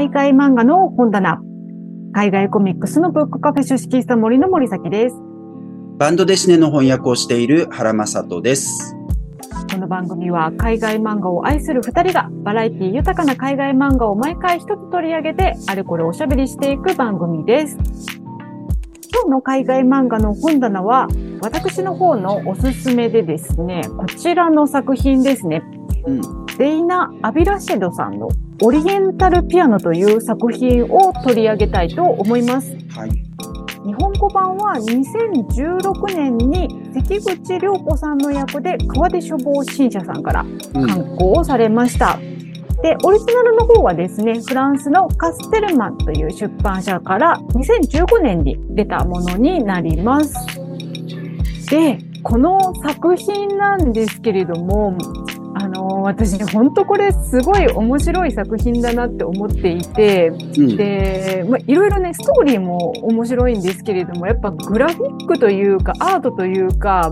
海外漫画の本棚。海外コミックスのブックカフェ出資した森の森崎です。バンドデシネの翻訳をしている原正人です。この番組は海外漫画を愛する二人がバラエティ豊かな海外漫画を毎回一つ取り上げてあれこれおしゃべりしていく番組です。今日の海外漫画の本棚は私の方のおすすめでですね、こちらの作品ですね。うん。デイナ・アビラシェドさんのオリエンタルピアノという作品を取り上げたいと思います。はい。日本語版は2016年に関口良子さんの役で川出書房新社さんからうん。刊行をされました。で、オリジナルの方はですね、フランスのカステルマンという出版社から2015年に出たものになります。で、この作品なんですけれども、あの、私、本当これすごい面白い作品だなって思っていて、うん。で、まあ、いろいろね、ストーリーも面白いんですけれども、やっぱグラフィックというか、アートというか、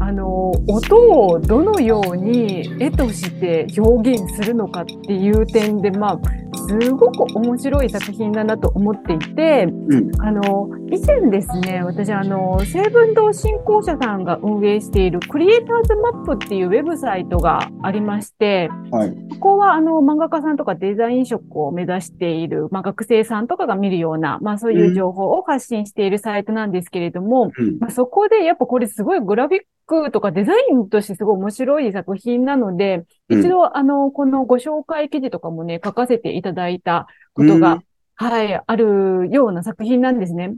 あの、音をどのように絵として表現するのかっていう点で、まあ、すごく面白い作品だなと思っていて、うん。あの、以前ですね、私、あの、成文堂振興社さんが運営しているクリエイターズマップっていうウェブサイトがありまして、はい。ここはあの漫画家さんとかデザイン職を目指している、まあ、学生さんとかが見るような、まあそういう情報を発信しているサイトなんですけれども、うん。まあ、そこでやっぱこれすごいグラフィックとかデザインとしてすごい面白い作品なので、うん一度あの、このご紹介記事とかもね、書かせていただいたことが、はい、あるような作品なんですね。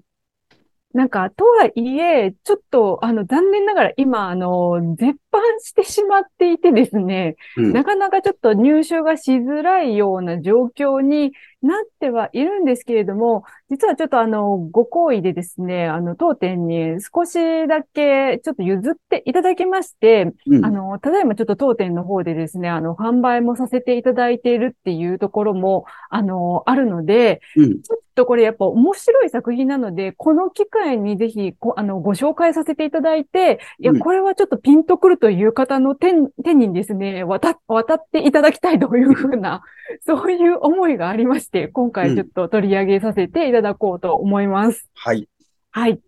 なんか、とはいえ、ちょっと、あの、残念ながら今、あの、絶版してしまっていてですね、うん。なかなかちょっと入手がしづらいような状況になってはいるんですけれども、実はちょっとあの、ご好意でですね、あの、当店に少しだけちょっと譲っていただきまして、うん。あの、ただいまちょっと当店の方でですね、あの、販売もさせていただいているっていうところも、あの、あるので、うん。ちょっとこれやっぱ面白い作品なので、この機会にぜひこあのご紹介させていただいて、いや、うんこれはちょっとピンとくるという方の手に手にですね、渡渡っていただきたいというふうな、そういう思いがありまして、今回ちょっと取り上げさせていただこうと思います。はい。はい。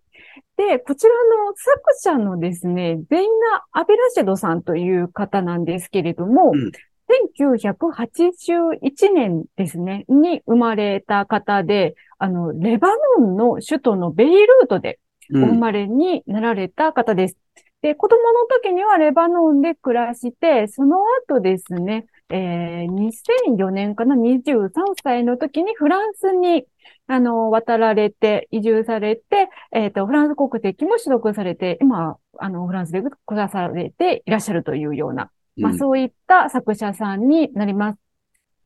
で、こちらの作者のですね、ゼイナ・アベラシェドさんという方なんですけれども、うん1981年ですね、に生まれた方で、あの、レバノンの首都のベイルートでうん。お生まれになられた方です。で、子供の時にはレバノンで暮らして、その後ですね、えー2004年かな、23歳の時にフランスに、あの、渡られて、移住されて、えっ、と、フランス国籍も取得されて、今、あの、フランスで暮らされていらっしゃるというような、まあ、うんそういった作者さんになります。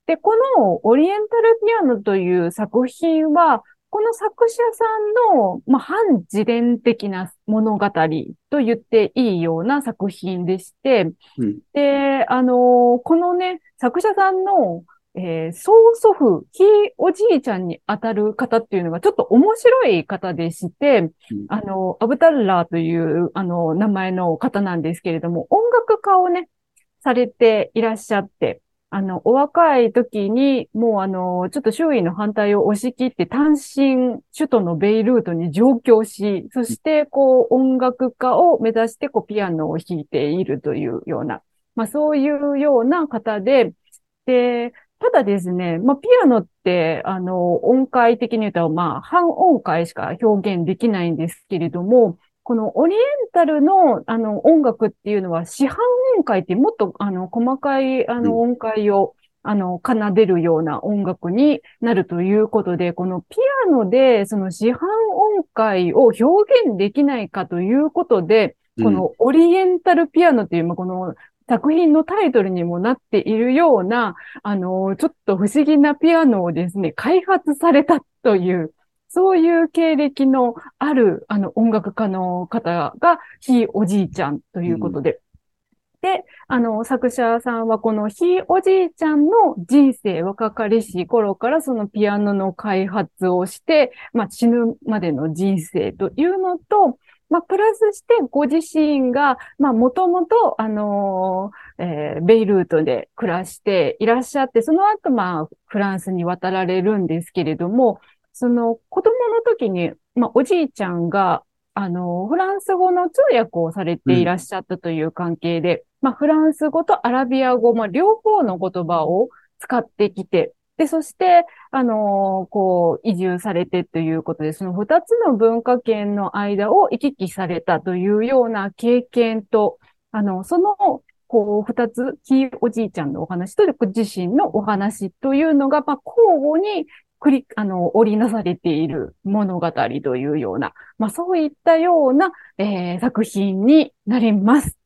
で、このオリエンタルピアノという作品は、この作者さんの、まあ、反自伝的な物語と言っていいような作品でして、うん。で、あのこのね、作者さんの、えー曽祖父、ひいおじいちゃんに当たる方っていうのがちょっと面白い方でして、うんあの、アブタッラーという、あの、名前の方なんですけれども、音楽家をね、されていらっしゃって、あの、お若い時に、もうあの、ちょっと周囲の反対を押し切って単身、首都のベイルートに上京し、そして、こう、音楽家を目指して、こう、ピアノを弾いているというような、まあ、そういうような方で、で、ただですね、まあ、ピアノって、あの、音階的に言うと、まあ、半音階しか表現できないんですけれども、このオリエンタルの、あの、音楽っていうのは、四半音階ってもっと、あの、細かい、あうん。の、音階を、あの、奏でるような音楽になるということで、このピアノで、その四半音階を表現できないかということで、このオリエンタルピアノっていう、まあ、この作品のタイトルにもなっているような、あの、ちょっと不思議なピアノをですね、開発されたという、そういう経歴のある、あの、音楽家の方が、ひいおじいちゃんということで。で、あの、作者さんはこのひいおじいちゃんの人生若かりし頃からそのピアノの開発をして、まあ死ぬまでの人生というのと、まあ、プラスしてご自身が、まあ、もともと、あのーえーベイルートで暮らしていらっしゃって、その後、まあ、フランスに渡られるんですけれども、その子供の時に、まあ、おじいちゃんが、あの、フランス語の通訳をされていらっしゃったという関係で、まあ、フランス語とアラビア語、まあ、両方の言葉を使ってきて、で、そして、あのこう、移住されてということで、その二つの文化圏の間を行き来されたというような経験と、あの、その、こう、二つ、ひいおじいちゃんのお話と自身のお話というのが、まあ、交互に繰り、あの、織りなされている物語というような、まあ、そういったような、えー作品になります。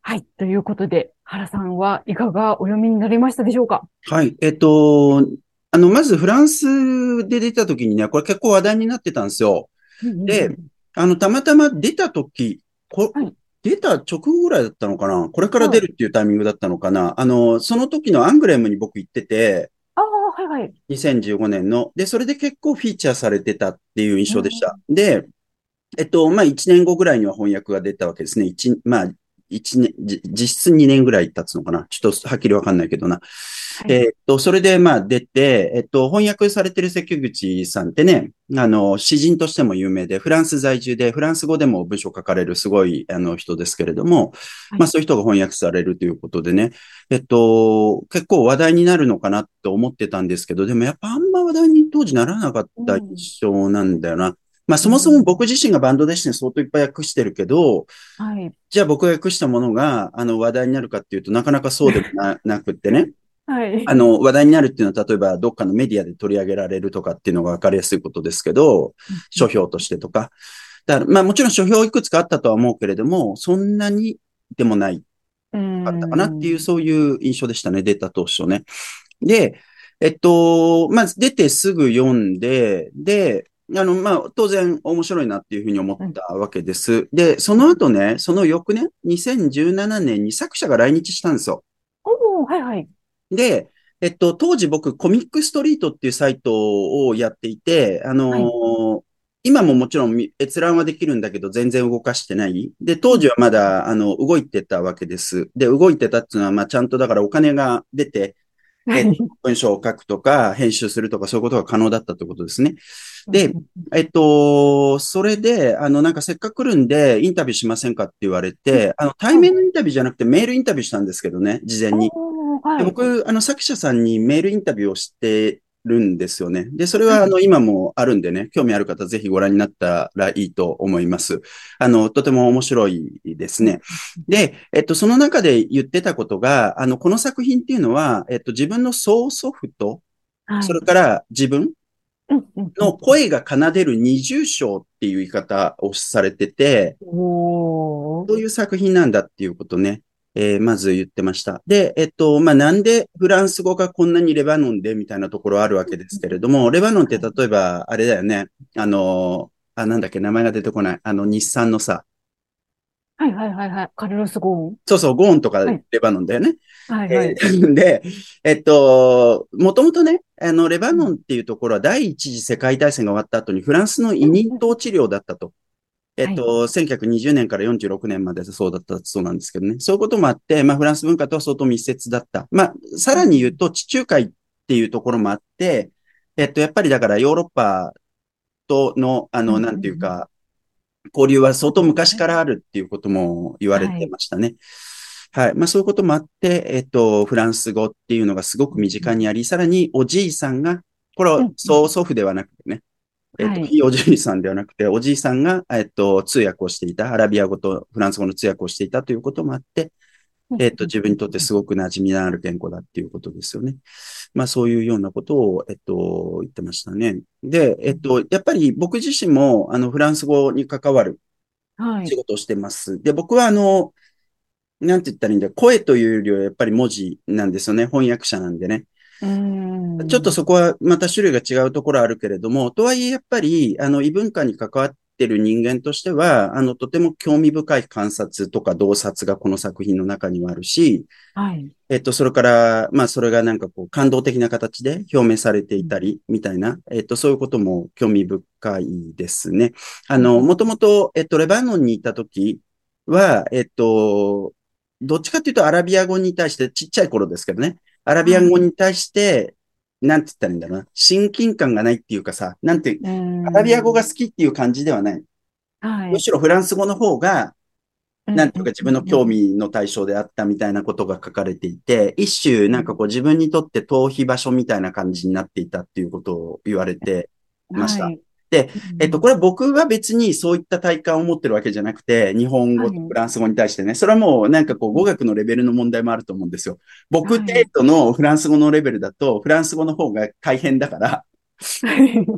はい。ということで、原さんはいかがお読みになりましたでしょうか？はい。えっと、あの、まずフランスで出た時にね、これ結構話題になってたんですよ。であの、たまたま出た時、こはい出た直後ぐらいだったのかな？これから出るっていうタイミングだったのかな？あの、その時のアングレムに僕行ってて、はいはい。2015年の。で、それで結構フィーチャーされてたっていう印象でした。で、えっと、まあ、1年後ぐらいには翻訳が出たわけですね。一、まあ、一年、じ実質2年ぐらい経つのかな。ちょっとはっきりわかんないけどな。はい。えっと、それでまあ出て、えっと、翻訳されてる関口さんってね、あの、詩人としても有名で、フランス在住で、フランス語でも文章書かれるすごい、あの、人ですけれども、はい。まあそういう人が翻訳されるということでね、えっと、結構話題になるのかなと思ってたんですけど、でもやっぱあんま話題に当時ならなかった印象なんだよな。まあそもそも僕自身がバンドでして相当いっぱい訳してるけど、はい。じゃあ僕が訳したものが、あの、話題になるかっていうとなかなかそうでもな なくってね。はい。あの、話題になるっていうのは、例えばどっかのメディアで取り上げられるとかっていうのが分かりやすいことですけど、書評としてとか。だから、まあもちろん書評いくつかあったとは思うけれども、そんなにでもないうんかったかなっていう、そういう印象でしたね、出た当初ね。で、えっと、まず出てすぐ読んで、で、あの、まあ、当然面白いなっていうふうに思ったわけです。で、その後ね、その翌年、2017年に作者が来日したんですよ。おーはいはい。で、えっと、当時僕、コミックストリートっていうサイトをやっていて、あのー今ももちろんみ閲覧はできるんだけど、全然動かしてない。で、当時はまだ、あの、動いてたわけです。で、動いてたっていうのは、まあ、ちゃんとだからお金が出て、え文章を書くとか、編集するとか、そういうことが可能だったってことですね。で、えっと、それで、あの、なんかせっかく来るんで、インタビューしませんかって言われて、あの、対面のインタビューじゃなくてメールインタビューしたんですけどね、事前に。はい。で僕、あの、作者さんにメールインタビューをしてるんですよね。で、それは、あの、今もあるんでね、興味ある方、ぜひご覧になったらいいと思います。あの、とても面白いですね。で、えっと、その中で言ってたことが、あの、この作品っていうのは、えっと、自分の曽祖父と、はいそれから自分の声が奏でる二重唱っていう言い方をされてて、どういう作品なんだっていうことね、えーまず言ってました。で、えっと、まあ、なんでフランス語がこんなにレバノンでみたいなところあるわけですけれども、レバノンって例えば、あれだよね、あの、あ、なんだっけ、名前が出てこない。あの、日産のさ、はいはいはいはい。カルロス・ゴーン。そうそう、ゴーンとかはいレバノンだよね。はいはい。えー で、えっと、もともとね、あの、レバノンっていうところは第一次世界大戦が終わった後にフランスの委任統治領だったと。えっと、1920年から46年までそうだったそうなんですけどね。そういうこともあって、まあ、フランス文化とは相当密接だった。まあ、さらに言うと、地中海っていうところもあって、えっと、やっぱりだからヨーロッパとの、あの、うんなんていうか、交流は相当昔からあるっていうことも言われてましたね。はい。まあそういうこともあって、えっと、フランス語っていうのがすごく身近にあり、さらにおじいさんが、これはう祖父ではなくてね、えっと、はいひいおじいさんではなくて、おじいさんが、えっと、通訳をしていた、アラビア語とフランス語の通訳をしていたということもあって、えっと、自分にとってすごく馴染みのある言語だっていうことですよね。まあそういうようなことを、えっと、言ってましたね。で、えっと、やっぱり僕自身も、あの、フランス語に関わるはい仕。事をしてます。で、僕はあの、なんて言ったらいいんだ声というよりはやっぱり文字なんですよね。翻訳者なんでね。ちょっとそこはまた種類が違うところあるけれども、とはいえやっぱり、あの、異文化に関わってる人間としては、あの、とても興味深い観察とか洞察がこの作品の中にはあるし、はい。えっと、それから、まあ、それがなんかこう、感動的な形で表明されていたり、みたいな、えっと、そういうことも興味深いですね。あの、もともと、えっと、レバノンにいた時は、えっと、どっちかっていうとアラビア語に対して、ちっちゃい頃ですけどね、アラビア語に対して、なんて言ったらいいんだろうな、親近感がないっていうかさ、なんて、うんアラビア語が好きっていう感じではない。はいむしろフランス語の方が、なんていうか自分の興味。味の対象であったみたいなことが書かれていて、一種なんかこう自分にとって逃避場所みたいな感じになっていたっていうことを言われてました。はいで、えっと、これは僕は別にそういった体感を持ってるわけじゃなくて、日本語はい。とフランス語に対してね、それはもうなんかこう語学のレベルの問題もあると思うんですよ。僕はい。程度のフランス語のレベルだと、フランス語の方が大変だから、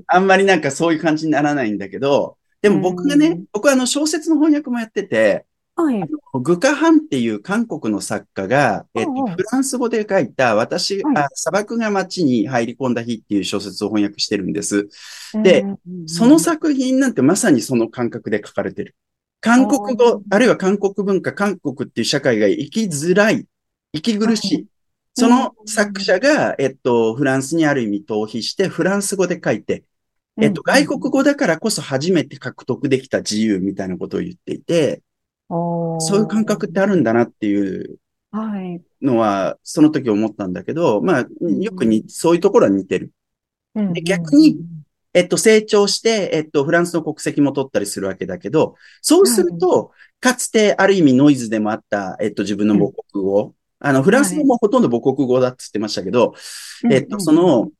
あんまりなんかそういう感じにならないんだけど、でも僕がねうん、僕はあの小説の翻訳もやってて、はい。グカハンっていう韓国の作家が、えっとフランス語で書いた、私、はいあ砂漠が街に入り込んだ日っていう小説を翻訳してるんです。でうん、その作品なんてまさにその感覚で書かれてる。韓国語、あるいは韓国文化、韓国っていう社会が生きづらい、生き苦しい。はいその作者が、えっと、フランスにある意味逃避して、フランス語で書いて、えっと、外国語だからこそ初めて獲得できた自由みたいなことを言っていて、語そういう感覚ってあるんだなっていうはい。のは、その時思ったんだけど、まあ、よくに、そういうところは似てる。うんで逆に、えっと、成長して、えっと、フランスの国籍も取ったりするわけだけど、そうすると、かつてある意味ノイズでもあった、えっと、自分の母国語。あの、フランス語もほとんど母国語だって言ってましたけど、えっと、その、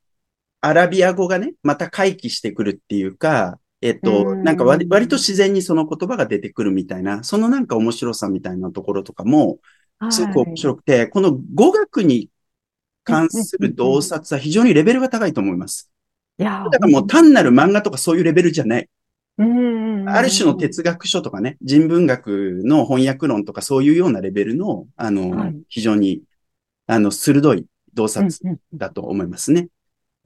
アラビア語がね、また回帰してくるっていうか、えっと、うんなんか割割と自然にその言葉が出てくるみたいな、そのなんか面白さみたいなところとかも、すごく面白くて、この語学に関する洞察は非常にレベルが高いと思います。い。いやだからもう単なる漫画とかそういうレベルじゃない。うんある種の哲学書とかね、人文学の翻訳論とかそういうようなレベルの、あの、はい非常に、あの、鋭い洞察うんだと思いますね。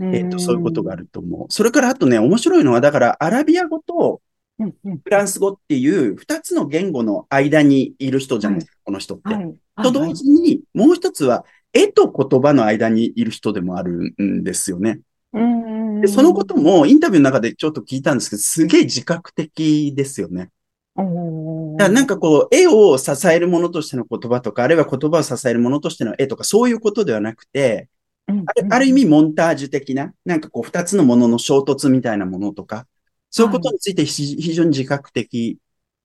うんえっと、そういうことがあると思う。それからあとね、面白いのは、だから、アラビア語とフランス語っていう二つの言語の間にいる人じゃない？ですか、この人って。はい。と同時に、もう一つは、絵と言葉の間にいる人でもあるんですよね。うんで、そのこともインタビューの中でちょっと聞いたんですけど、すげえ自覚的ですよね。おだからなんかこう、絵を支えるものとしての言葉とか、あるいは言葉を支えるものとしての絵とか、そういうことではなくて、うんあるある意味モンタージュ的な、なんかこう、二つのものの衝突みたいなものとか、そういうことについて非非常に自覚的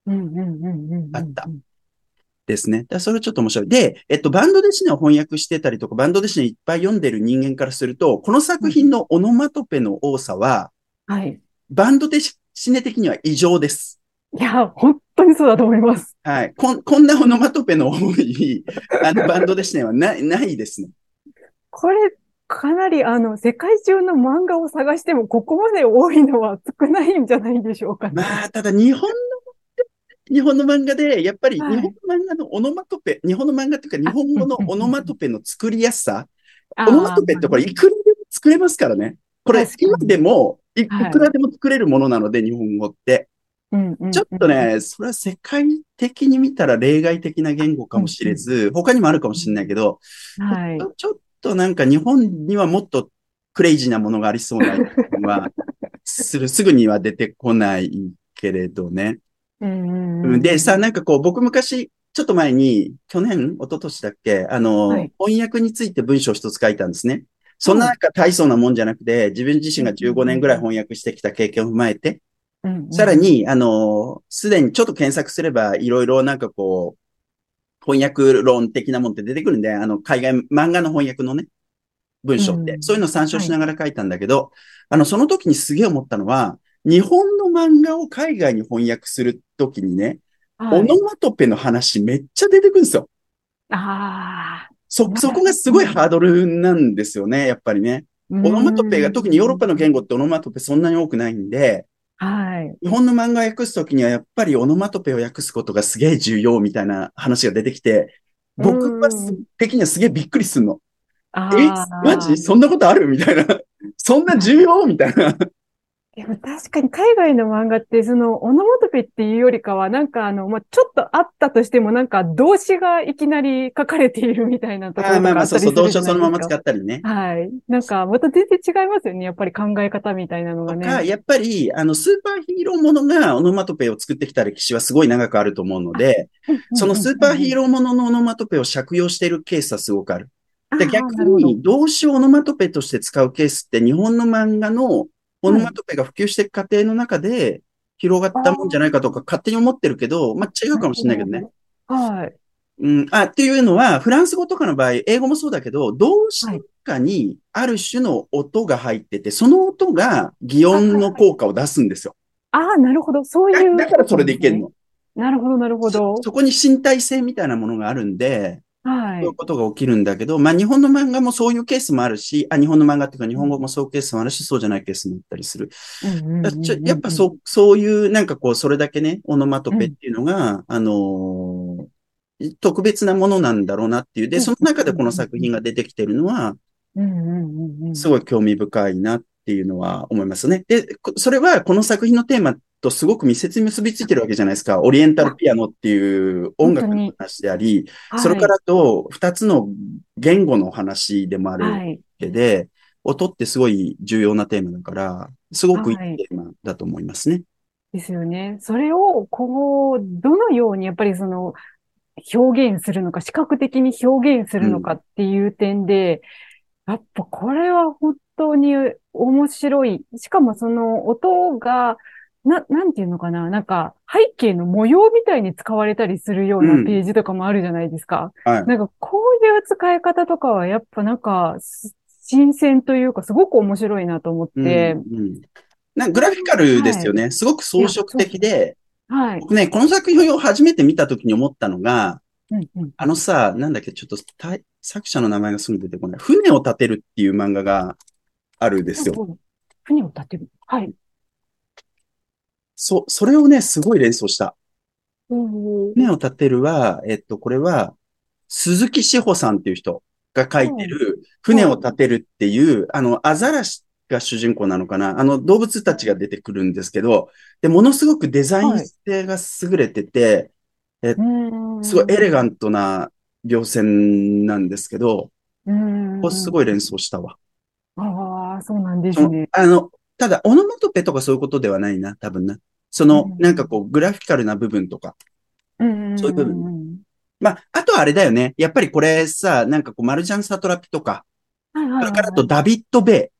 うんうんうんうんうんあったですね。だそれちょっと面白い。で、えっと、バンドデシネを翻訳してたりとか、バンドデシネいっぱい読んでる人間からすると、この作品のオノマトペの多さは、はい。バンドデシネ的には異常です。いや、本当にそうだと思います。はい。こん、こんなオノマトペの多い、あの、バンドデシネはない、ないですね。これ、かなり、あの、世界中の漫画を探しても、ここまで多いのは少ないんじゃないでしょうかね。まあ、ただ日本の、日本の漫画で、やっぱり日はい本の漫画のオノマトペ、日本の漫画っていうか日本語のオノマトペの作りやすさ、オノマトペってこれいくらでも作れますからね。これ今でもいいはいくらでも作れるものなので、日本語って。ちょっとね、それは世界的に見たら例外的な言語かもしれず、他にもあるかもしれないけど、はい。ちょっとなんか日本にはもっとクレイジーなものがありそうなのは、する、すぐには出てこないけれどね。うんで、さ、なんかこう、僕昔、ちょっと前に、去年、一昨年だっけ、あの、はい。翻訳について文章を一つ書いたんですね。そんななんか大層なもんじゃなくて、自分自身が15年ぐらい翻訳してきた経験を踏まえて、うんうん。さらに、あの、すでにちょっと検索すれば、いろいろなんかこう、翻訳論的なもんって出てくるんで、あの、海外、漫画の翻訳のね、文章って、うんそういうのを参照しながら書いたんだけど、あの、その時にすげえ思ったのは、日本の漫画を海外に翻訳するときにね、はいオノマトペの話めっちゃ出てくるんですよ。あそ、そこがすごいハードルなんですよね、やっぱりね。あ。オノマトペが、特にヨーロッパの言語ってオノマトペそんなに多くないんで、はい。日本の漫画を訳すときにはやっぱりオノマトペを訳すことがすげえ重要みたいな話が出てきて、僕はす的にはすげえびっくりするの。え。マジ？そんなことある？みたいな。そんな重要？みたいな。でも確かに海外の漫画って、その、オノマトペっていうよりかは、なんかあの、まあ、ちょっとあったとしても、なんか動詞がいきなり書かれているみたいなところあーまあまあ、そうそう、動詞をそのまま。使ったりね。はい。なんか、また全然違いますよね。やっぱり考え方みたいなのがとか、ね。やっぱり、あの、スーパーヒーローものがオノマトペを作ってきた歴史はすごい長くあると思うので、そのスーパーヒーロローもののオノマトペを借用しているケースはすごくある。で、逆。に動詞をオノマトペとして使うケースって日本の漫画のオノマトペが普及していく過程の中で広がったもんじゃないかとか勝手に思ってるけど、まあ違うかもしれないけどね。はい。うん、あ、っていうのは、フランス語とかの場合、英語もそうだけど、動詞の中にある種の音が入ってて、その音が擬音の効果を出すんですよ。ああ、なるほど。そういう。だだからそれでいけるの。なるほど、なるほどそ。そこに身体性みたいなものがあるんで、はいそういう。ことが起きるんだけど、まあ日本の漫画もそういうケースもあるし、あ、日本の漫画っていうか日本語もそういうケースもあるし、そうじゃないケースもあったりする。やっぱそう、そういうなんかこう、それだけね、オノマトペっていうのが、あのー特別なものなんだろうなっていう。で、うんその中でこの作品が出てきてるのは、うんうんうんうん。すごい興味深いなっていうのは思いますね。で、こそれはこの作品のテーマとすごく密接に結びついてるわけじゃないですか。オリエンタルピアノっていう音楽の話であり、はいそれからと二つの言語の話でもあるわはい。けで、音ってすごい重要なテーマだから、すごくいいテーマだと思いますね。ですよね。それを、こう、どのようにやっぱりその、表現するのか、視覚的に表現するのかっていう点で、やっぱこれは本当に面白い。しかもその音が、な、なんていうのかな、なんか背景の模様みたいに使われたりするよううなんページとかもあるじゃないですか。はい。なんかこういう使い方とかはやっぱなんか、す新鮮というかすごく面白いなと思って、うんうんなんかグラフィカルですよね。すごく装飾的で、はい。僕ね、この作品を初めて見た時に思ったのが、うんうんあのさ、なんだっけ、ちょっと作者の名前がすぐ出てこない。船を立てるっていう漫画があるんですよ。うん船を立てる。はい。そ、それをね、すごい連想した。うん船を立てるは、えっと、これは、鈴木志保さんっていう人が書いてる、船を立てるっていう、あの、アザラシが主人公なのかなあの、動物たちが出てくるんですけど、で、ものすごくデザイン性が優れてて、うんすごいエレガントな描線なんですけど、うんすごい連想したわ。ああ、そうなんですね。あの、ただ、オノマトペとかそういうことではないな、多分な。そのうん、なんかこう、グラフィカルな部分とか。うんそういう部分。まあ、あとはあれだよね。やっぱりこれさ、なんかこう、マルジャン・サトラピとか、はいはいはいそれからあとダビッド・ベ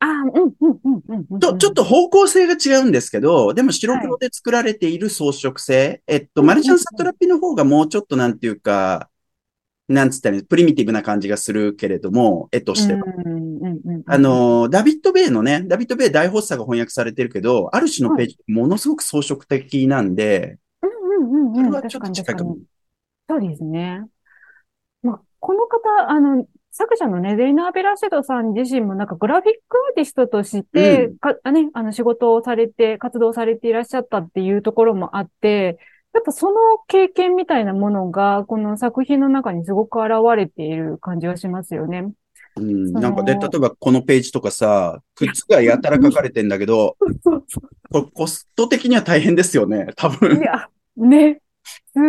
ああ、うん、うん、うん、と、ちょっと方向性が違うんですけど、でも白黒で作られている装飾性。えっと、うん。マルジャン・サトラピの方がもうちょっとなんていうか、なんつったらプリミティブな感じがするけれども、絵としては。あ、の、ダビッド・ベイのね、ダビッド・ベイ大発作が翻訳されてるけど、ある種のページ、ものすごく装飾的なんで、うん、うん、うん、うん。それはちょっと確かに、近いか。そうですね。まあ、この方、あの、作者のね、デイナー・ベラシェドさん自身もなんかグラフィックアーティストとして、うか、あね、あの仕事をされて、活動されていらっしゃったっていうところもあって、やっぱその経験みたいなものが、この作品の中にすごく現れている感じはしますよね。うん、なんかで、例えばこのページとかさ、靴がやたら書かれてんだけど、そうそこれコスト的には大変ですよね、多う。い分。や、ね。す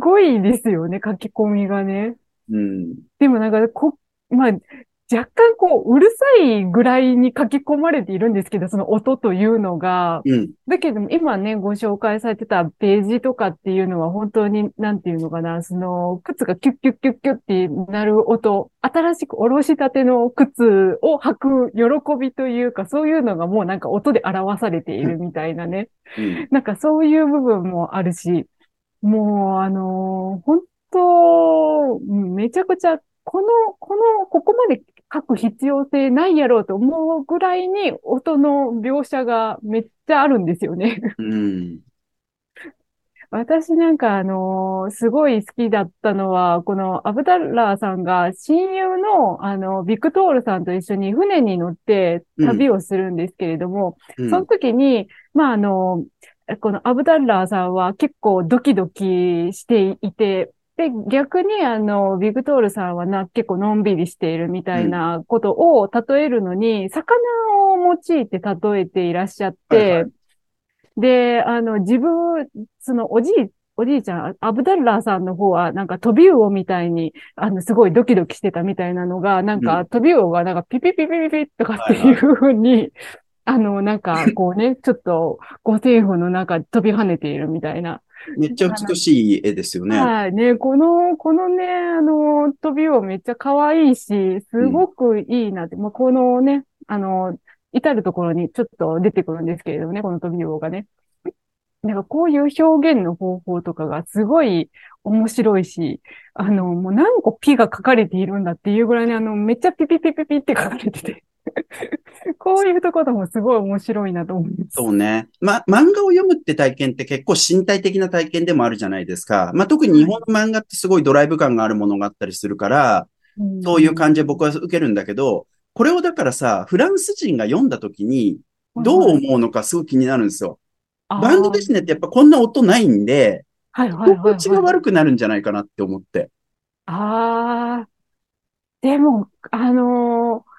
ごいですよね、書き込みがね。うん。でもなんか、こ、まあ、若干こう、うるさいぐらいに書き込まれているんですけど、その音というのが。うん。だけども、今ね、ご紹介されてたページとかっていうのは本当に、なんていうのかな、その、靴がキュッキュッキュッキュッってなる音、新しくおろしたての靴を履く喜びというか、そういうのがもうなんか音で表されているみたいなね。うん。なんかそういう部分もあるし、もう、あのー本当、うんめちゃくちゃ、この、この、ここまで書く必要性ないやろうと思うぐらいに音の描写がめっちゃあるんですよね。うん。私なんかあのーすごい好きだったのは、このアブダッラーさんが親友のあの、ビクトールさんと一緒に船に乗って旅をするんですけれども、うんその時に、まあ、あの、このアブダッラーさんは結構ドキドキしていて、で、逆にあの、ビクトールさんはな、結構のんびりしているみたいなことを例えるのに、魚を用いて例えていらっしゃって、はいはい、で、あの、自分、そのおじい、おじいちゃん、アブダッラーさんの方は、なんか飛び魚みたいに、あの、すごいドキドキしてたみたいなのが、なんか、飛び魚がなんかピピピピピピとかっていうふうに、はいはいあの、なんか、こうね、ちょっと、五線譜の中飛び跳ねているみたいな。めっちゃ美しい絵ですよね。はい。ね、この、このね、あの、飛びをめっちゃ可愛いし、すごくいいなって、うん、まあ、このね、あの、至るところにちょっと出てくるんですけれどもね、この飛び魚がね。なんかこういう表現の方法とかがすごい面白いし、あの、もう何個ピが書かれているんだっていうぐらいにあの、めっちゃピピピピピって書かれてて こういうところもすごい面白いなと思います。そうね。ま、漫画を読むって体験って結構身体的な体験でもあるじゃないですか。まあ、特に日本の漫画ってすごいドライブ感があるものがあったりするから、そういう感じで僕は受けるんだけど、これをだからさ、フランス人が読んだ時に、どう思うのかすごい気になるんですよ。バンドですねってやっぱこんな音ないんで、はいはいはい、心地が悪くなるんじゃないかなって思って。ああ。でも、あのー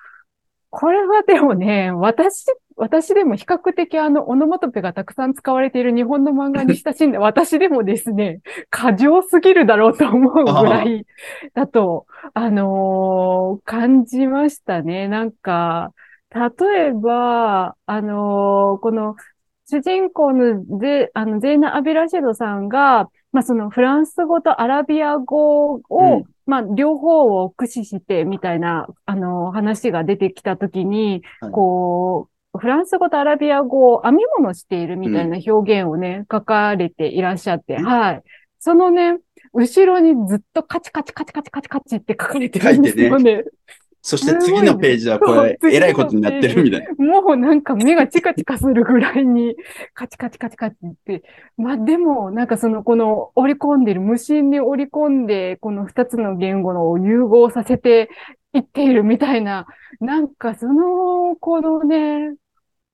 これはでもね、私、私でも比較的あの、オノマトペがたくさん使われている日本の漫画に親しんで、私でもですね、過剰すぎるだろうと思うぐらい だと、あのー、感じましたね。なんか、例えば、あのー、この、主人公のゼあのゼーナ・アビラシェドさんが、まあ、そのフランス語とアラビア語を、うんまあ、両方を駆使してみたいな、あの、話が出てきたときに、はい、こう、フランス語とアラビア語を編み物しているみたいな表現をね、うん、書かれていらっしゃって、はい。そのね、後ろにずっとカチカチカチカチカチカチって書かれてるんですよね。そして次のページはこれ、えらいことになってるみたいな。もうなんか目がチカチカするぐらいに、カチカチカチカチって。まあでも、なんかその、この織り込んでる、無心に織り込んで、この二つの言語の融合させていっているみたいな、なんかその、このね、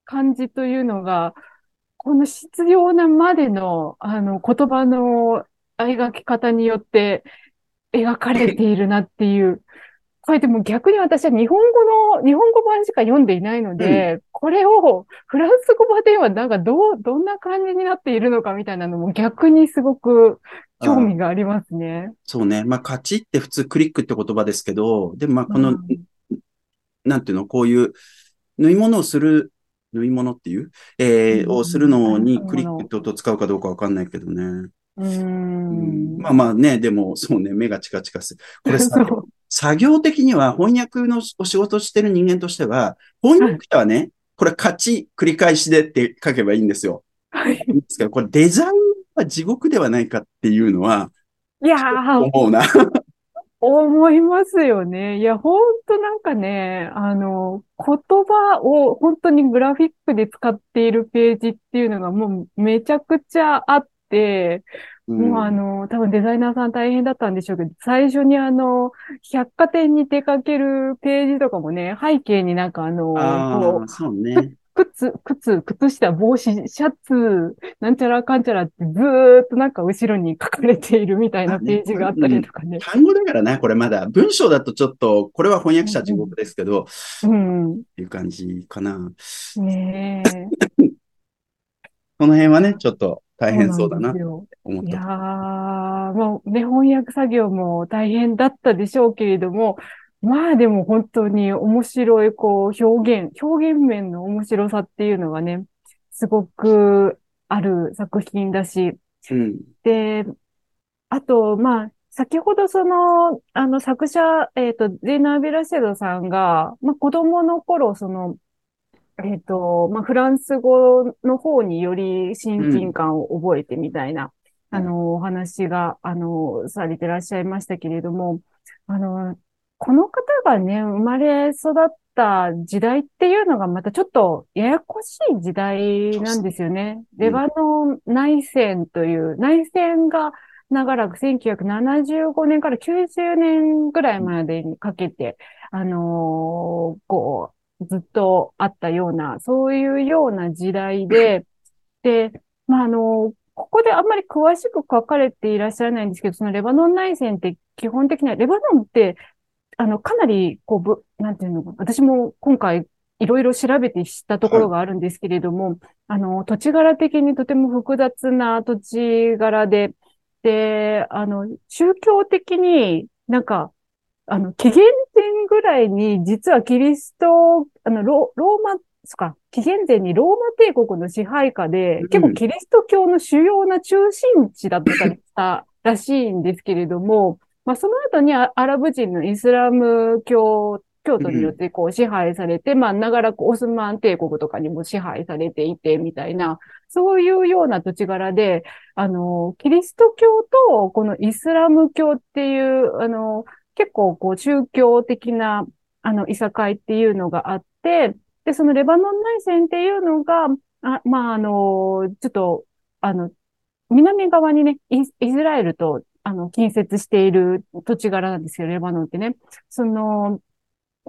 感じというのが、この必要なまでの、あの、言葉の描き方によって描かれているなっていう、これでも逆に私は日本語の、日本語版しか読んでいないので、うん、これをフランス語版ではなんかどう、どんな感じになっているのかみたいなのも逆にすごく興味がありますね。そうね。まあ、カチって普通クリックって言葉ですけど、でもまあ、この、うん、なんていうの、こういう縫い物をする、縫い物っていう、えー、をするのにクリックって音を使うかどうかわかんないけどね。うん、まあまあね、でも、そうね、目がチカチカする。これさ、作業的には翻訳のお仕事してる人間としては、翻訳者はね、はい、これ勝ち繰り返しでって書けばいいんですよ。はい。ですから、これデザインは地獄ではないかっていうのは、いやー、思うな。思いますよね。いや、ほんとなんかね、あの、言葉を本当にグラフィックで使っているページっていうのがもうめちゃくちゃあって、もうあの、多分デザイナーさん大変だったんでしょうけど、最初にあの、百貨店に出かけるページとかもね、背景になんかあの、あこう、そうね。靴、靴、靴下、帽子、シャツ、なんちゃらかんちゃらってずーっとなんか後ろに書かれているみたいなページがあったりとかね。ね単語だからな、これまだ。文章だとちょっと、これは翻訳者地獄ですけど、うん。っていう感じかな。ねえ。この辺はね、ちょっと大変そうだな思った。いやー、まあね、翻訳作業も大変だったでしょうけれども、まあでも本当に面白い、こう、表現、表現面の面白さっていうのがね、すごくある作品だし、うん、で、あと、まあ、先ほどその、あの作者、えっ、ー、と、ゼーナー・ベラシェドさんが、まあ子供の頃、その、えっ、ー、と、まあ、フランス語の方により親近感を覚えてみたいな、うん、あの、お話が、あの、されてらっしゃいましたけれども、あの、この方がね、生まれ育った時代っていうのがまたちょっとややこしい時代なんですよね。うん、レバノン内戦という、内戦が長らく1975年から90年ぐらいまでにかけて、あのー、こう、ずっとあったような、そういうような時代で、で、まあ、あの、ここであんまり詳しく書かれていらっしゃらないんですけど、そのレバノン内戦って基本的には、レバノンって、あの、かなり、こう、ぶ、なんていうのか、私も今回いろいろ調べて知ったところがあるんですけれども、はい、あの、土地柄的にとても複雑な土地柄で、で、あの、宗教的になんか、あの、紀元前ぐらいに、実はキリスト、あの、ロローマそか、紀元前にローマ帝国の支配下で、結構キリスト教の主要な中心地だったりしたらしいんですけれども、まあその後にアラブ人のイスラム教、教徒によってこう支配されて、まあ長らくオスマン帝国とかにも支配されていてみたいな、そういうような土地柄で、あの、キリスト教とこのイスラム教っていう、あの、結構こう宗教的な、あの、いさかいっていうのがあって、で、そのレバノン内戦っていうのが、あまあ、あの、ちょっと、あの、南側にね、イスラエルと、あの、近接している土地柄なんですよ、レバノンってね。その、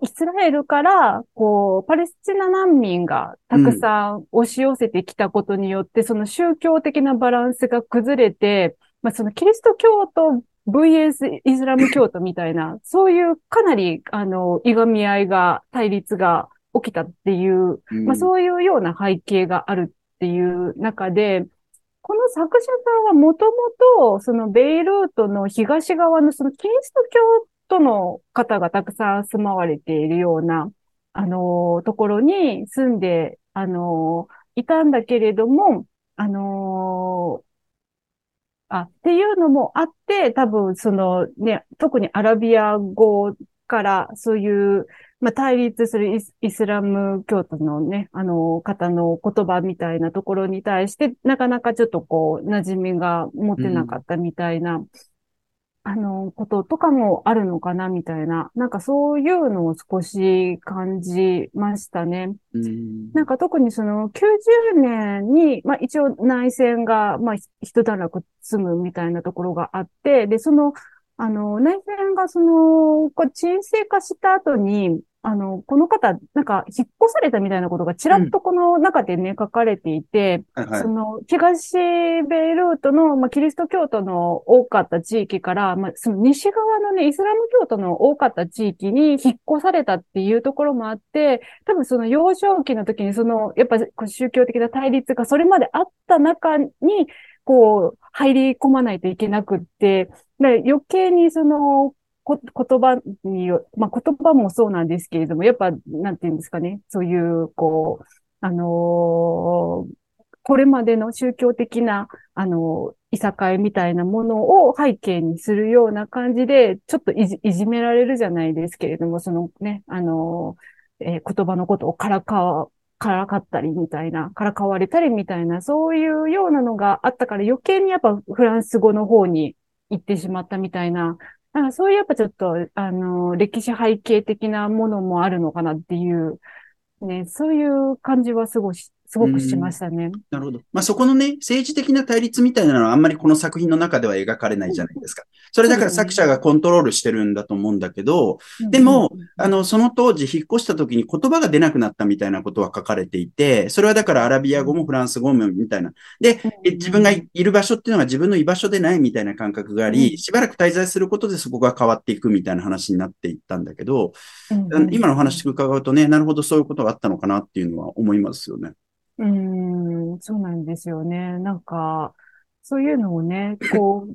イスラエルから、こう、パレスチナ難民がたくさん押し寄せてきたことによって、うん、その宗教的なバランスが崩れて、まあ、そのキリスト教と VS イスラム教徒みたいな、そういうかなり、あの、いがみ合いが、対立が起きたっていう、うん、まあそういうような背景があるっていう中で、この作者さんはもともと、そのベイルートの東側のそのキリスト教徒の方がたくさん住まわれているような、あの、ところに住んで、あの、いたんだけれども、あの、あ、っていうのもあって、多分そのね、特にアラビア語からそういうまあ、対立するイスラム教徒のね、あの方の言葉みたいなところに対して、なかなかちょっとこう、馴染みが持てなかったみたいな、あの、こととかもあるのかな、みたいな。なんかそういうのを少し感じましたね。うん、なんか特にその90年に、まあ一応内戦が、まあ一段落積むみたいなところがあって、で、その、あの、内戦がその、こう沈静化した後に、あの、この方、なんか、引っ越されたみたいなことがちらっとこの中でね、うん、書かれていて、はいはい、その、東ベイルートの、まあ、キリスト教徒の多かった地域から、まあ、その西側のね、イスラム教徒の多かった地域に引っ越されたっていうところもあって、多分その幼少期の時にその、やっぱ宗教的な対立がそれまであった中に、こう、入り込まないといけなくって、で余計にその、こ言葉によ、まあ、言葉もそうなんですけれども、やっぱ、なんていうんですかね、そういう、こう、あのー、これまでの宗教的な、あのー、いさかいみたいなものを背景にするような感じで、ちょっといじいじめられるじゃないですけれども、そのね、あのー、え、言葉のことをからかからかったりみたいな、からかわれたりみたいな、そういうようなのがあったから余計にやっぱフランス語の方に行ってしまったみたいなあそういうやっぱちょっと、あの、歴史背景的なものもあるのかなっていう、ね、そういう感じはすごいすごくしましたね。なるほど。まあ、そこのね、政治的な対立みたいなのはあんまりこの作品の中では描かれないじゃないですか。それだから作者がコントロールしてるんだと思うんだけど、でも、あの、その当時引っ越した時に言葉が出なくなったみたいなことは書かれていて、それはだからアラビア語もフランス語もみたいな。で、自分がいる場所っていうのが自分の居場所でないみたいな感覚があり、しばらく滞在することでそこが変わっていくみたいな話になっていったんだけど、今の話伺うとね、なるほどそういうことがあったのかなっていうのは思いますよね。うん、そうなんですよね。なんか、そういうのをね、こう、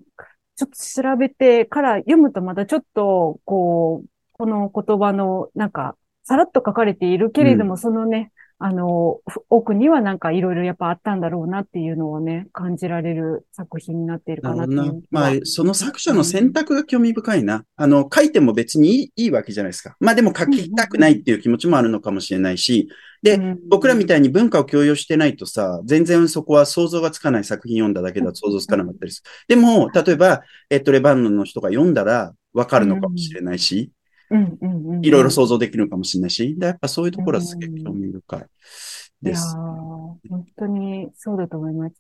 ちょっと調べてから読むとまたちょっと、こう、この言葉の、なんか、さらっと書かれているけれども、うん、そのね、あの、奥にはなんかいろいろやっぱあったんだろうなっていうのをね、感じられる作品になっているかなってまあ、その作者の選択が興味深いな。あの、書いても別にいいいいわけじゃないですか。まあでも書きたくないっていう気持ちもあるのかもしれないし、で、僕らみたいに文化を共有してないとさ、全然そこは想像がつかない作品読んだだけだと想像つかなかったりする。でも、例えば、えっと、レバノンの人が読んだらわかるのかもしれないし、いろいろ想像できるのかもしれないし、やっぱそういうところはすげえ興味深いです。本当にそうだと思います。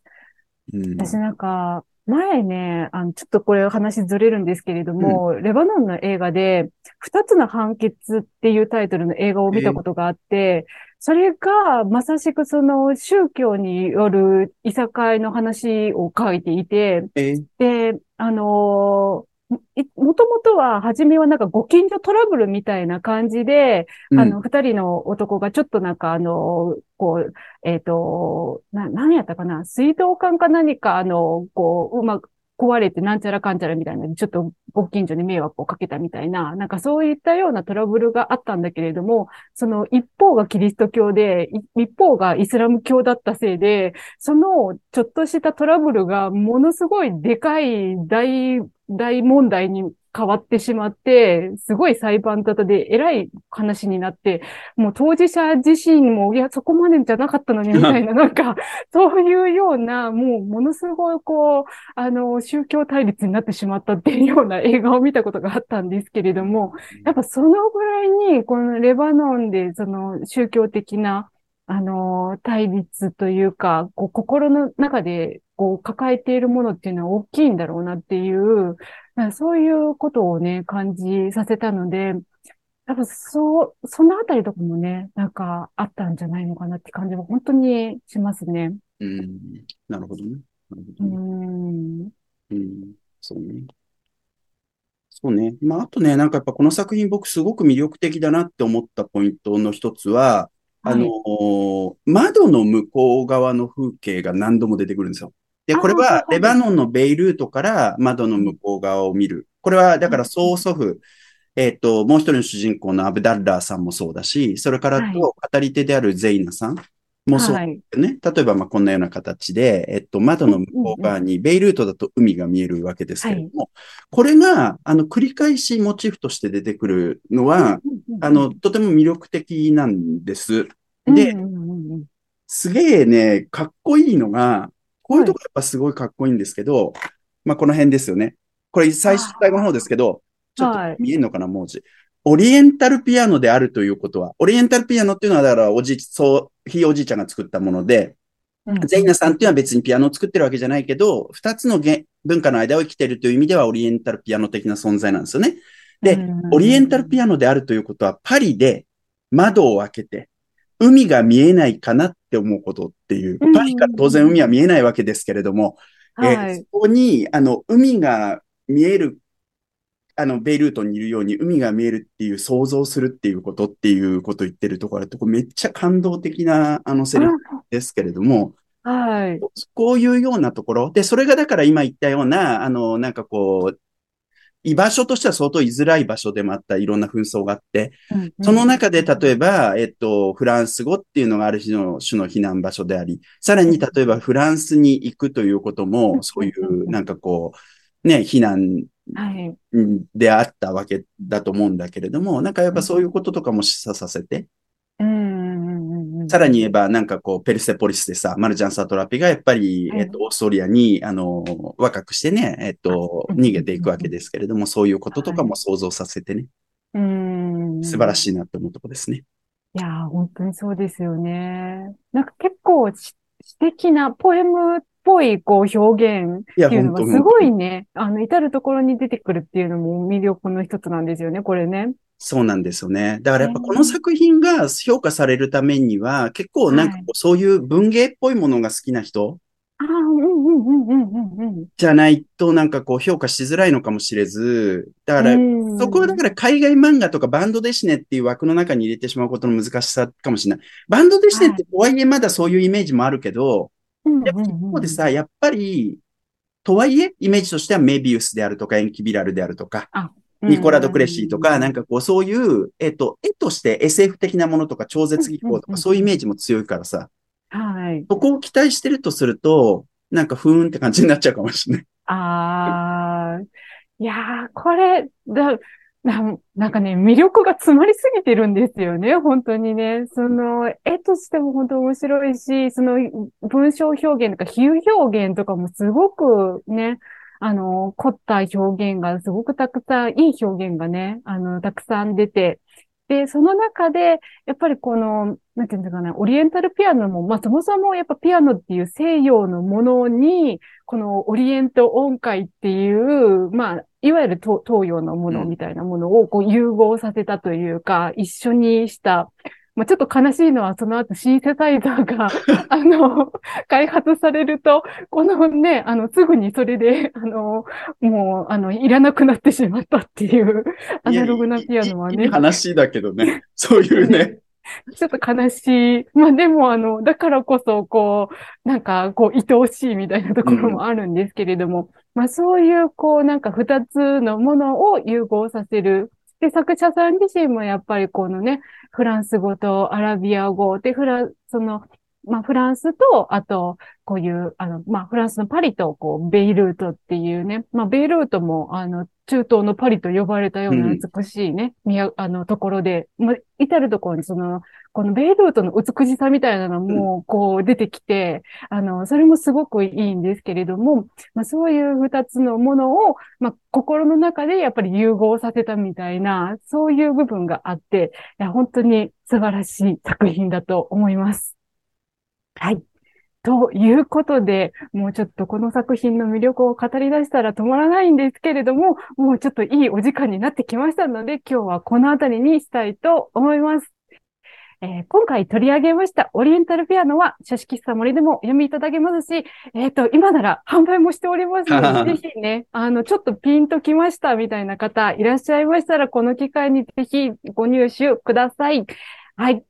うん、私なんか、前ね、あの、ちょっとこれ話ずれるんですけれども、うん、レバノンの映画で、二つの判決っていうタイトルの映画を見たことがあって、それが、まさしくその宗教によるいさかいの話を書いていて、えで、あのいもともとは、初めはなんかご近所トラブルみたいな感じで、うん。あの、二人の男がちょっとなんかあの、こう、えっ、と、な、何やったかな水道管か何かあの、こう、うまく壊れてなんちゃらかんちゃらみたいな、ちょっとご近所に迷惑をかけたみたいな、なんかそういったようなトラブルがあったんだけれども、その一方がキリスト教で、一方がイスラム教だったせいで、そのちょっとしたトラブルがものすごいでかい大、大問題に変わってしまって、すごい裁判沙汰で偉い話になって、もう当事者自身も、いや、そこまでじゃなかったのに、みたいな、なんか、そういうような、もうものすごいこう、あの、宗教対立になってしまったっていうような映画を見たことがあったんですけれども、やっぱそのぐらいに、このレバノンで、その宗教的な、あの、対立というか、こう心の中で、こう抱えているものっていうのは大きいんだろうなっていう、そういうことをね、感じさせたので、やっぱそう、そのあたりとかもね、なんかあったんじゃないのかなって感じは本当にしますね。うん。なるほどね。なるうほどね。ん。うん。そうね。そうね。まあ、あとね、なんかやっぱこの作品僕すごく魅力的だなって思ったポイントの一つは、あのー窓の向こう側の風景が何度も出てくるんですよ。で、これはいははいレバノンのベイルートから窓の向こう側を見る。これはだから曽祖父、えっと、もう一人の主人公のアブダッラーさんもそうだし、それからはいと語り手であるゼイナさんもそうはい。ね。例えば、まあ、こんなような形で、えっと、窓の向こう側に、ベイルートだと海が見えるわけですけれども、これが、あの、繰り返しモチーフとして出てくるのは、あの、とても魅力的なんです。ですげえね、かっこいいのが、こういうとこやっぱすごいかっこいいんですけど、まあ、この辺ですよね。これ最初、最後の方ですけど、ちょっとはい見えんのかな、文字。オリエンタルピアノであるということは、オリエンタルピアノっていうのは、だから、おじ、そう、ひいおじいちゃんが作ったもので、うんゼイナさんっていうのは別にピアノを作ってるわけじゃないけど、二つのげ文化の間を生きているという意味ではオリエンタルピアノ的な存在なんですよね。でうんオリエンタルピアノであるということは、パリで窓を開けて、海が見えないかなって思うことっていううん。パリから当然海は見えないわけですけれども、えそ。こに、あの、海が見える、あの、ベイルートにいるように海が見えるっていう想像するっていうことっていうことを言ってるところだと、これめっちゃ感動的な、あの、セリフですけれども、はい。こういうようなところ。で、それがだから今言ったような、あの、なんかこう、居場所としては相当居づらい場所でもあったいろんな紛争があって、その中で例えば、えっと、フランス語っていうのがある種の種の避難場所であり、さらに例えばフランスに行くということうも、ん。そういうなんかこう、ね、避難はい。であったわけだと思うんだけれども、なんかやっぱそういうこととかも示唆させて、うんさらに言えば、なんかこう、ペルセポリスでさ、マルジャン・サトラピがやっぱり、はいえっと、オーストリアに、あの、若くしてね、えっと、うん逃げていくわけですけれども、そういうこととかも想像させてね、うん。素晴らい。しいなって思うとこですね。いやー、本当にそうですよね。なんか結構し詩的なポエムっぽいこう表現っていうのがすごいね、あの、至るところに出てくるっていうのも魅力の一つなんですよね、これね。そうなんですよね。だからやっぱこの作品が評価されるためには、結構なんかこうそういう文芸っぽいものが好きな人。じゃないとなんかこう評価しづらいのかもしれず、だからうんそこはだから海外漫画とかバンドデシネっていう枠の中に入れてしまうことの難しさかもしれない。バンドデシネってとはいえまだそういうイメージもあるけど、やっぱ一方でさ、やっぱり、とはいえ、イメージとしてはメビウスであるとか、エンキビラルであるとか、ニコラ・ド・クレシーとか、なんかこう、そういう、えっと、絵として SF 的なものとか、超絶技法とか、そういうイメージも強いからさ、はい。そこを期待してるとすると、なんか、ふーんって感じになっちゃうかもしれない。ああ、いやー、これ、だ、な、なんかね、魅力が詰まりすぎてるんですよね、本当にね。その、絵としても本当面白いし、その、文章表現とか比喩表現とかもすごくね、あの、凝った表現がすごくたくさん、いい表現がね、あの、たくさん出て、で、その中で、やっぱりこの、なんていうんですかね、オリエンタルピアノも、まあそもそもやっぱピアノっていう西洋のものに、このオリエント音階っていう、まあ、いわゆる東洋のものみたいなものをこう融合させたというか、一緒にしたまあ、ちょっと悲しいのは、その後シンセサイザーが、あの、開発されると、このね、あの、すぐにそれで、あの、もう、あの、いらなくなってしまったっていう、アナログなピアノはね。いい話だけどね。そういうね。ちょっと悲しい。まあでも、あの、だからこそ、こう、なんか、こう、愛おしいみたいなところもあるんですけれども、うん、まあそういう、こう、なんか二つのものを融合させる。で、作者さん自身もやっぱりこのね、フランス語とアラビア語で、フラン、その、まあ、フランスと、あと、こういう、あの、まあ、フランスのパリと、こう、ベイルートっていうね、まあ、ベイルートも、あの、中東のパリと呼ばれたような美しいね、うん、あの、ところで、まあ、至るところにその、このベイルートの美しさみたいなのも、こう、出てきて、あの、それもすごくいいんですけれども、まあ、そういう二つのものを、まあ、心の中でやっぱり融合させたみたいな、そういう部分があって、いや、本当に素晴らしい作品だと思います。はい。ということで、もうちょっとこの作品の魅力を語り出したら止まらないんですけれども、もうちょっといいお時間になってきましたので、今日はこの辺りにしたいと思います。えー、今回取り上げましたオリエンタルピアノは、書式喫茶森でも読みいただけますし、えっ、ー、と、今なら販売もしておりますので、ぜひね、あの、ちょっとピンときましたみたいな方いらっしゃいましたら、この機会にぜひご入手ください。はい。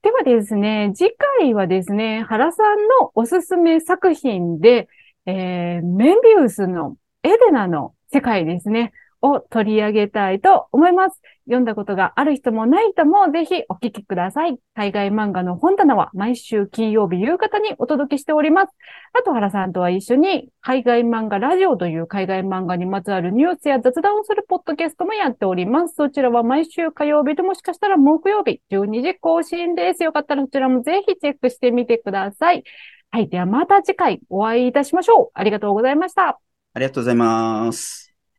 ではですね、次回はですね、原さんのおすすめ作品で、えー、メンビウスのエデナの世界ですね。を取り上げたいと思います。読んだことがある人もない人もぜひお聞きください。海外漫画の本棚は毎週金曜日夕方にお届けしております。あと原さんとは一緒に海外漫画ラジオという海外漫画にまつわるニュースや雑談をするポッドキャストもやっております。そちらは毎週火曜日ともしかしたら木曜日12時更新です。よかったらそちらもぜひチェックしてみてください。はい。ではまた次回お会いいたしましょう。ありがとうございました。ありがとうございます。